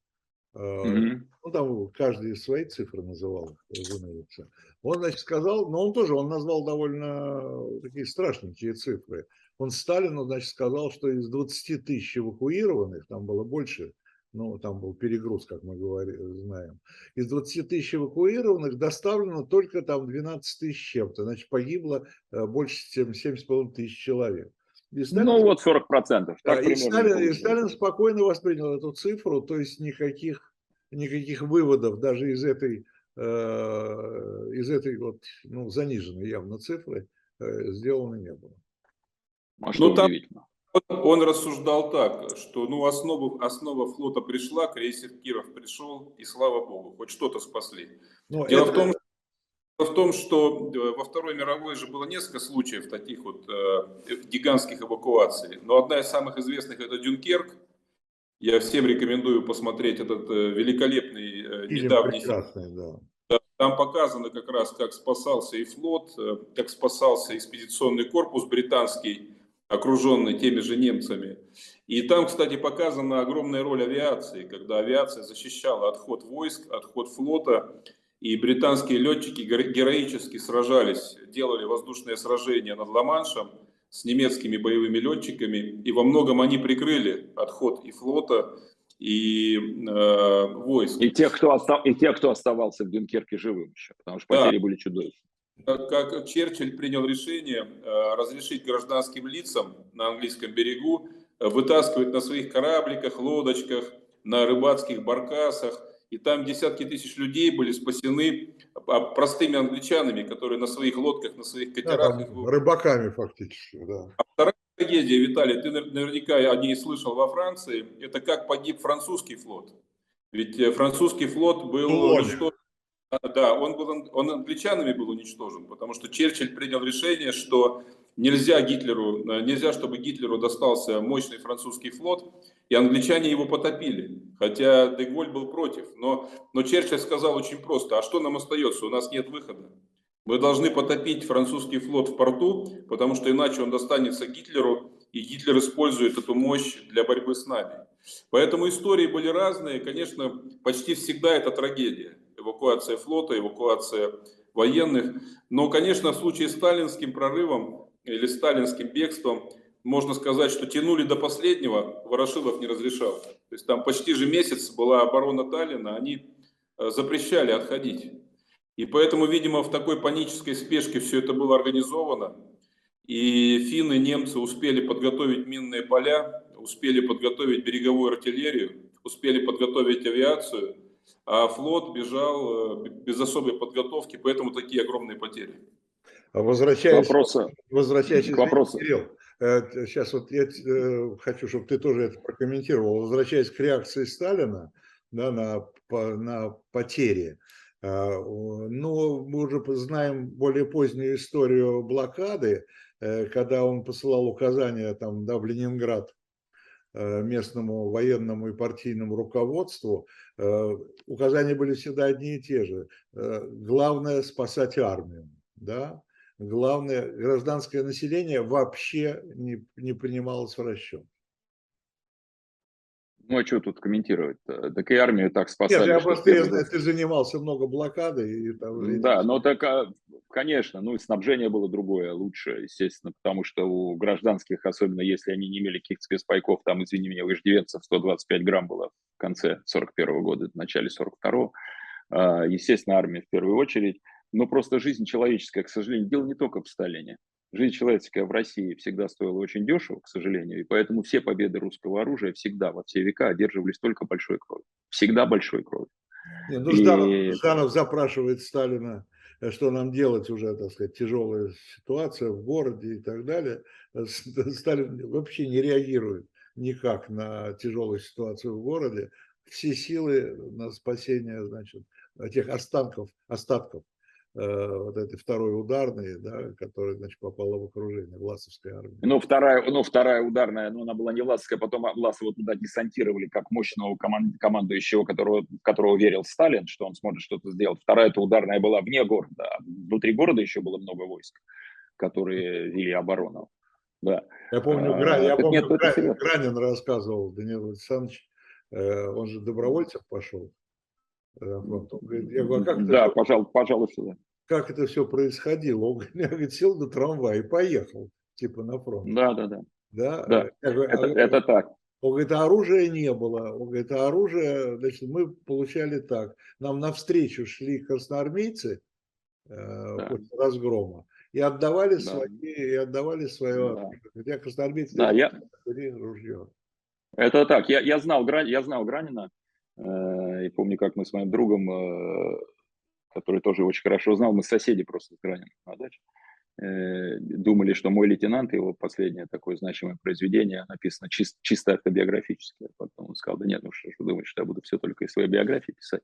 Mm-hmm. Ну, там каждый свои цифры называл, разумеется. Он, значит, сказал, но он тоже, он назвал довольно такие страшненькие цифры. Он Сталину, значит, сказал, что из 20 тысяч эвакуированных, там было больше, ну, там был перегруз, как мы говорим, знаем. Из 20 тысяч эвакуированных доставлено только там 12 тысяч чем-то. Значит, погибло э, больше, чем 7,5 тысяч человек. И Сталин, ну, вот 40 процентов. Да, и, Сталин, и Сталин спокойно воспринял эту цифру, то есть никаких, никаких выводов даже из этой, э, из этой вот, ну, заниженной явно цифры э, сделано не было. А что ну, там, он рассуждал так, что ну, основу, основа флота пришла, крейсер Киров пришел, и слава богу, хоть что-то спасли. Но Дело это... в том, что в том, что э, во Второй мировой же было несколько случаев таких вот э, гигантских эвакуаций, но одна из самых известных это Дюнкерк. Я всем рекомендую посмотреть этот э, великолепный э, недавний фильм. Да. Там показано как раз, как спасался и флот, э, как спасался экспедиционный корпус британский окруженный теми же немцами. И там, кстати, показана огромная роль авиации, когда авиация защищала отход войск, отход флота, и британские летчики героически сражались, делали воздушные сражения над Ла-Маншем с немецкими боевыми летчиками, и во многом они прикрыли отход и флота, и э, войск. И тех, кто остав... и тех, кто оставался в Дюнкерке живым еще, потому что потери да. были чудовищные как Черчилль принял решение э, разрешить гражданским лицам на английском берегу э, вытаскивать на своих корабликах, лодочках, на рыбацких баркасах. И там десятки тысяч людей были спасены а, простыми англичанами, которые на своих лодках, на своих катерах... Да, рыбаками фактически, да. А вторая трагедия, Виталий, ты наверняка о ней слышал во Франции, это как погиб французский флот. Ведь э, французский флот был уничтожен да, он, был, он англичанами был уничтожен, потому что Черчилль принял решение, что нельзя Гитлеру, э, нельзя, чтобы Гитлеру достался мощный французский флот, и англичане его потопили, хотя Деголь был против. Но, но Черчилль сказал очень просто, а что нам остается, у нас нет выхода. Мы должны потопить французский флот в порту, потому что иначе он достанется Гитлеру, и Гитлер использует эту мощь для борьбы с нами. Поэтому истории были разные. Конечно, почти всегда это трагедия эвакуация флота, эвакуация военных. Но, конечно, в случае с сталинским прорывом или сталинским бегством, можно сказать, что тянули до последнего, Ворошилов не разрешал. То есть там почти же месяц была оборона Таллина, они э, запрещали отходить. И поэтому, видимо, в такой панической спешке все это было организовано. И финны, немцы успели подготовить минные поля, успели подготовить береговую артиллерию, успели подготовить авиацию – а флот бежал э, без особой подготовки, поэтому такие огромные потери. А возвращаясь, Вопросы. возвращаясь к вопросу. Кирилл, сейчас вот я э, хочу, чтобы ты тоже это прокомментировал. Возвращаясь к реакции Сталина да, на, на потери, а, ну, мы уже знаем более позднюю историю блокады, э, когда он посылал указания там, да, в Ленинград местному военному и партийному руководству, Э, указания были всегда одни и те же. Э, главное – спасать армию. Да? Главное, гражданское население вообще не, не принималось в расчет. Ну, а что тут комментировать -то? Так и армию так спасали. Нет, я просто, я знаю, ты занимался много блокадой. И, там, да, и... ну так, а, конечно, ну и снабжение было другое, лучше, естественно, потому что у гражданских, особенно если они не имели каких-то спецпайков, там, извини меня, у иждивенцев 125 грамм было в конце 41 года, в начале 42 а, естественно, армия в первую очередь, но просто жизнь человеческая, к сожалению, дело не только в Сталине. Жизнь человеческая в России всегда стоила очень дешево, к сожалению, и поэтому все победы русского оружия всегда во все века одерживались только большой кровью. Всегда большой кровью. Не, ну, Жданов, и... Жданов запрашивает Сталина, э, что нам делать уже, так сказать, тяжелая ситуация в городе и так далее. Сталин вообще не реагирует никак на тяжелую ситуацию в городе. Все силы на спасение, значит, тех останков, остатков вот этой второй ударной, да, которая, значит, попала в окружение Власовской армии. Ну, вторая, ну, вторая ударная, ну, она была не Власовская, потом Власова туда десантировали как мощного команд, командующего, которого, которого верил Сталин, что он сможет что-то сделать. Вторая эта ударная была вне города, а внутри города еще было много войск, которые вели оборону. Да. Я помню, а, я помню нет, Гранин, Гранин рассказывал, Данил Александрович, э, он же добровольцев пошел, говорит, я говорю, а как да, пожалуй, пожалуйста. Да. Как это все происходило? Он говорит, сел на трамвай и поехал, типа на фронт. Да, да, да. Да, да. Говорю, это, а, это так. Он говорит, а оружия не было. Он говорит, а оружие, значит, мы получали так. Нам навстречу шли красноармейцы э, да. после разгрома и отдавали да. свои, и отдавали свое. Да. Хотя красноармейцы да, я... ружье. Это так. Я, я знал я знал Гранина э, и помню, как мы с моим другом, э, который тоже очень хорошо знал, мы соседи просто с Гранином на даче. Э, думали, что мой лейтенант, его последнее такое значимое произведение написано чис- чисто автобиографически. Потом он сказал, да нет, ну что ж вы думаете, что я буду все только из своей биографии писать.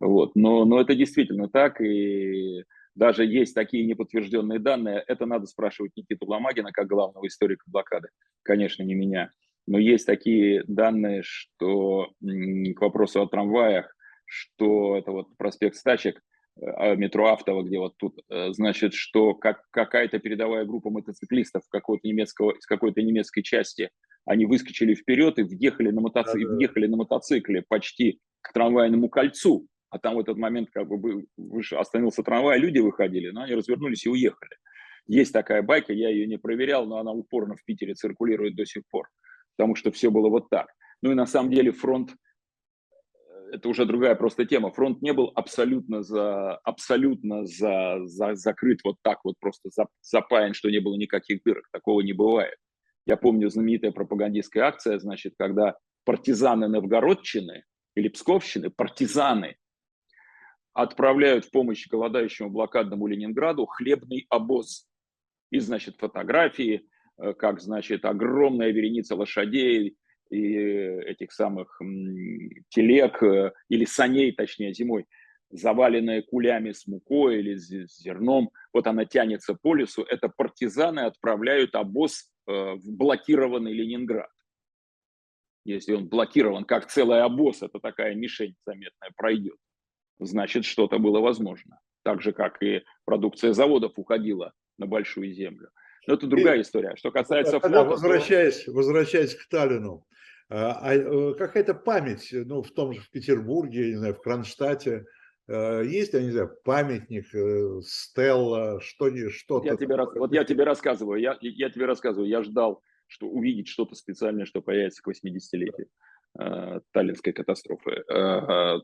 Вот. Но, но это действительно так, и даже есть такие неподтвержденные данные. Это надо спрашивать Никиту Ломагина, как главного историка блокады. Конечно, не меня. Но есть такие данные, что к вопросу о трамваях, что это вот проспект Стачек – а, метро Автово, где вот тут, э, значит, что как, какая-то передовая группа мотоциклистов какого-то немецкого, из какой-то немецкой части, они выскочили вперед и въехали на, мотоци... да, да. въехали на мотоцикле почти к трамвайному кольцу, а там в этот момент как бы выше остановился трамвай, люди выходили, но они развернулись и уехали. Есть такая байка, я ее не проверял, но она упорно в Питере циркулирует до сих пор, потому что все было вот так. Ну и на самом деле фронт это уже другая просто тема. Фронт не был абсолютно, за, абсолютно за, за, закрыт вот так вот, просто запаян, что не было никаких дырок. Такого не бывает. Я помню знаменитая пропагандистская акция, значит, когда партизаны Новгородчины или Псковщины, партизаны отправляют в помощь голодающему блокадному Ленинграду хлебный обоз. И, значит, фотографии, э, как, значит, огромная вереница лошадей, и этих самых телег э, или саней, точнее, зимой, заваленная кулями с мукой или с зерном, вот она тянется по лесу, это партизаны отправляют обоз э, в блокированный Ленинград. Если он блокирован, как целый обоз, это такая мишень заметная пройдет, значит, что-то было возможно. Так же, как и продукция заводов уходила на большую землю. Но это другая история. Что касается флота... Возвращаясь, то... возвращаясь к Таллину, а, а э, какая-то память, ну, в том же в Петербурге, не знаю, в Кронштадте, э, есть, я не знаю, памятник, э, стелла, что что-то. Я тебе, вот я тебе рассказываю, я, я тебе рассказываю, я ждал, что увидеть что-то специальное, что появится к 80-летию э, Таллинской катастрофы. Э,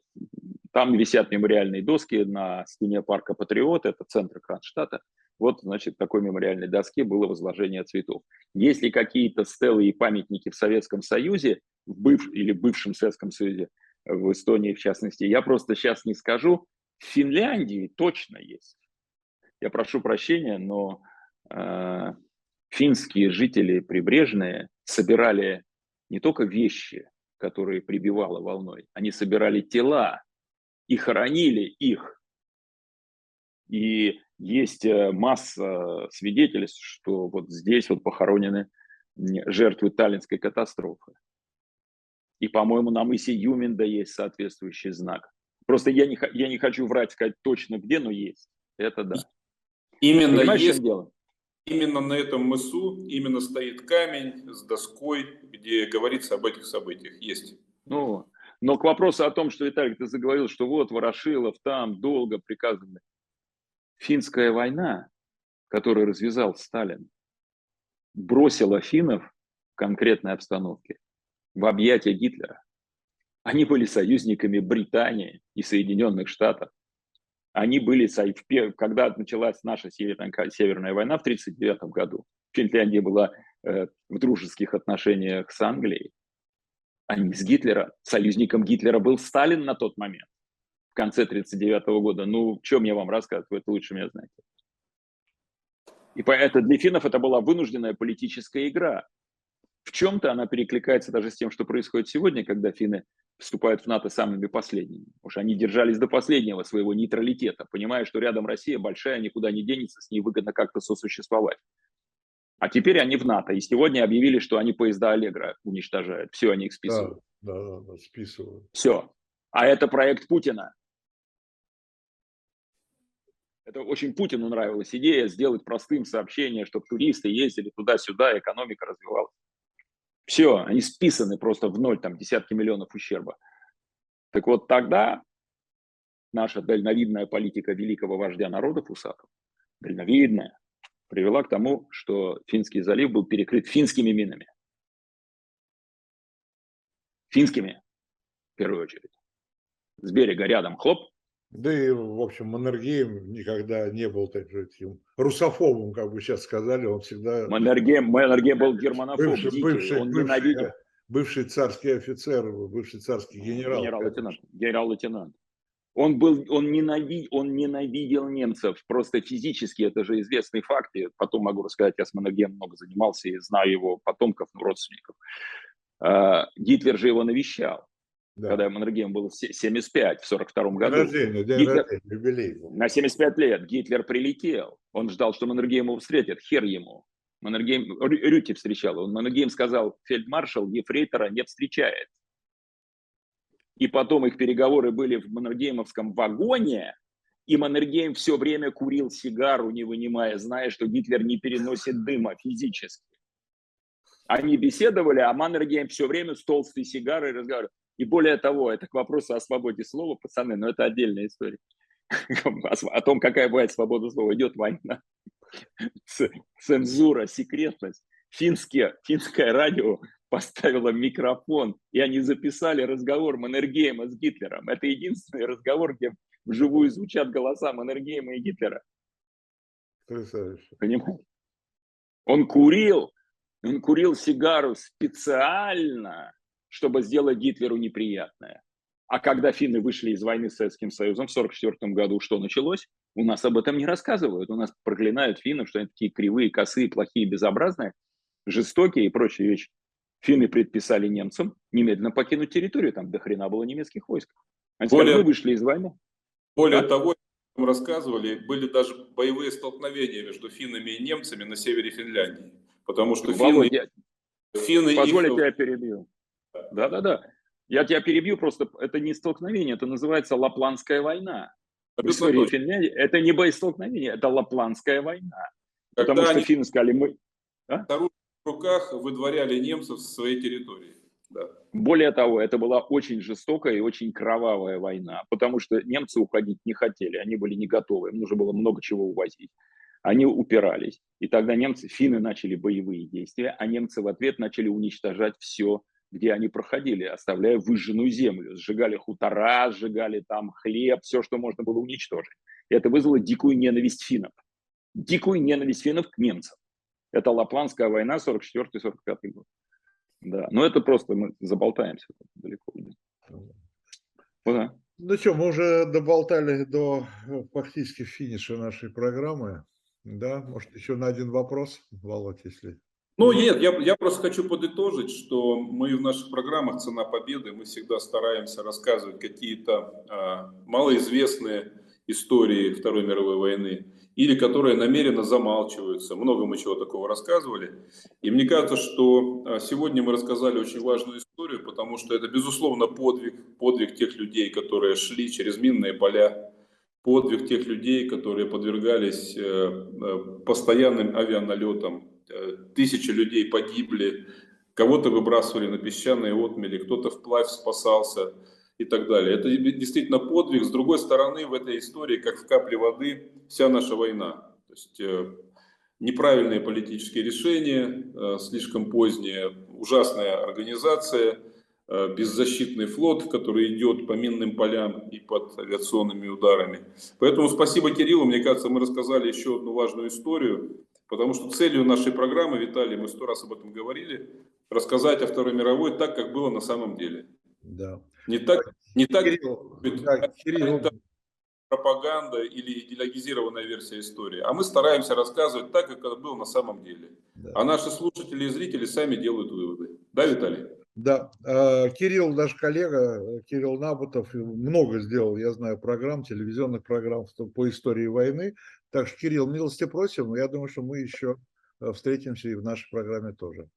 там висят мемориальные доски на стене парка Патриот, это центр Кронштадта. Вот, значит, такой мемориальной доске было возложение цветов. Есть ли какие-то стелы и памятники в Советском Союзе, в быв... или бывшем Советском Союзе, в Эстонии в частности, я просто сейчас не скажу. В Финляндии точно есть. Я прошу прощения, но э, финские жители прибрежные собирали не только вещи, которые прибивало волной, они собирали тела и хоронили их. И есть э, масса свидетельств, что вот здесь вот похоронены жертвы Таллинской катастрофы. И, по-моему, на мысе Юминда есть соответствующий знак. Просто я не, я не хочу врать, сказать точно где, но есть. Это да. Именно, Понимаешь, есть, дело? именно на этом мысу именно стоит камень с доской, где говорится об этих событиях. Есть. Ну, но к вопросу о том, что, Виталий, ты заговорил, что вот Ворошилов там долго приказывали. Финская война, которую развязал Сталин, бросила финнов в конкретной обстановке в объятия Гитлера. Они были союзниками Британии и Соединенных Штатов. Они были, когда началась наша Северная, война в 1939 году, Финляндия была э, в дружеских отношениях с Англией, а не с Гитлера. Союзником Гитлера был Сталин на тот момент конце 1939 года. Ну, чем я вам рассказываю, это лучше меня знаете. И поэтому для финнов это была вынужденная политическая игра. В чем-то она перекликается даже с тем, что происходит сегодня, когда финны вступают в НАТО самыми последними. Уж они держались до последнего своего нейтралитета, понимая, что рядом Россия большая, никуда не денется, с ней выгодно как-то сосуществовать. А теперь они в НАТО. И сегодня объявили, что они поезда Аллегра уничтожают. Все, они их списывают. Да, да, да, списывают. Все. А это проект Путина. Это очень Путину нравилась идея сделать простым сообщение, чтобы туристы ездили туда-сюда, экономика развивалась. Все, они списаны просто в ноль, там десятки миллионов ущерба. Так вот тогда наша дальновидная политика великого вождя народов Усатов, дальновидная, привела к тому, что Финский залив был перекрыт финскими минами. Финскими, в первую очередь. С берега рядом, хлоп. Да и, в общем, Маннергейм никогда не был таким русофобом, как бы сейчас сказали, он всегда... Маннергейм, Маннергейм был германофоб, бывший, дикий, бывший, он бывший, ненавидел. бывший царский офицер, бывший царский генерал. Генерал-лейтенант. Генерал-лейтенант. Он был, он ненавидел, он ненавидел немцев, просто физически, это же известный факт, и потом могу рассказать, я с Маннергеймом много занимался и знаю его потомков, родственников. А, Гитлер же его навещал, Да. когда Маннергейм был 75 в 42 День году. рождения, день Гитлер- рождения, юбилей. На 75 лет Гитлер прилетел. Он ждал, что Маннергейм его встретит. Хер ему. Маннергейм, Рю- Рюти встречал. Он, Маннергейм сказал, фельдмаршал Ефрейтора не встречает. И потом их переговоры были в Маннергеймовском вагоне, и Маннергейм все время курил сигару, не вынимая, зная, что Гитлер не переносит дыма физически. Они беседовали, а Маннергейм все время с толстой сигарой разговаривал. И более того, это к вопросу о свободе слова, пацаны, но это отдельная история. О том, какая бывает свобода слова. Идет война. Цензура, секретность. Финские, финское радио поставило микрофон, и они записали разговор Маннергейма с Гитлером. Это единственный разговор, где вживую звучат голоса Маннергейма и Гитлера. Потрясающе. Понимаете? Он курил, он курил сигару специально, чтобы сделать Гитлеру неприятное. А когда финны вышли из войны с Советским Союзом в 1944 году, что началось? У нас об этом не рассказывают. У нас проклинают финнов, что они такие кривые, косые, плохие, безобразные, жестокие и прочие вещи. Финны предписали немцам немедленно покинуть территорию. Там до хрена было немецких войск. Они сказали, Более- вы вышли из войны. Более Да. того, нам рассказывали, были даже боевые столкновения между финнами и немцами на севере Финляндии. Потому что финны, Володя, финны Позволь, я их- тебя перебью. Да-да-да. Я тебя перебью, просто это не столкновение, это называется Лапландская война. В истории. Финляндии это не боестолкновение, это Лапландская война. Потому когда что они финны сказали, мы... в руках выдворяли немцев с своей территории. Да. Более того, это была очень жестокая и очень кровавая война, потому что немцы уходить не хотели, они были не готовы, им нужно было много чего увозить. Они упирались. И тогда немцы, финны начали боевые действия, а немцы в ответ начали уничтожать все, где они проходили, оставляя выжженную землю. Сжигали хутора, сжигали там хлеб, все, что можно было уничтожить. И это вызвало дикую ненависть финнов. Дикую ненависть финнов к немцам. Это Лапландская война 44-45 год. Да, но это просто мы заболтаемся далеко. Ну да. Ну что, мы уже доболтали до э, фактически финиша нашей программы. Да, может, еще на один вопрос, Володь, если... Ну, нет, я, я просто хочу подытожить, что мы в наших программах «Цена победы» мы всегда стараемся рассказывать какие-то а, малоизвестные истории Второй мировой войны или которые намеренно замалчиваются. Много мы чего такого рассказывали. И мне кажется, что а, сегодня мы рассказали очень важную историю, потому что это, безусловно, подвиг, подвиг тех людей, которые шли через минные поля, подвиг тех людей, которые подвергались э, э, постоянным авианалетам. Э, Тысячи людей погибли, кого-то выбрасывали на песчаные отмели, кто-то вплавь спасался и так далее. Это действительно подвиг. С другой стороны, в этой истории, как в капле воды, вся наша война. То есть э, неправильные политические решения, э, слишком поздняя, ужасная организация, беззащитный флот, который идет по минным полям и под авиационными ударами. Поэтому спасибо Кириллу. Мне кажется, мы рассказали еще одну важную историю, потому что целью нашей программы, Виталий, мы сто раз об этом говорили, рассказать о Второй мировой так, как было на самом деле. Да. Не так, не так Кирилл, да, Кирилл, пропаганда или идеологизированная версия истории. А мы стараемся рассказывать так, как это было на самом деле. да. А наши слушатели и зрители сами делают выводы. Да, Виталий? Да, э, Кирилл, наш коллега, Кирилл Набутов, много сделал, я знаю, программ, телевизионных программ по истории войны. Так что, Кирилл, милости просим, я думаю, что мы еще э, встретимся и в нашей программе тоже.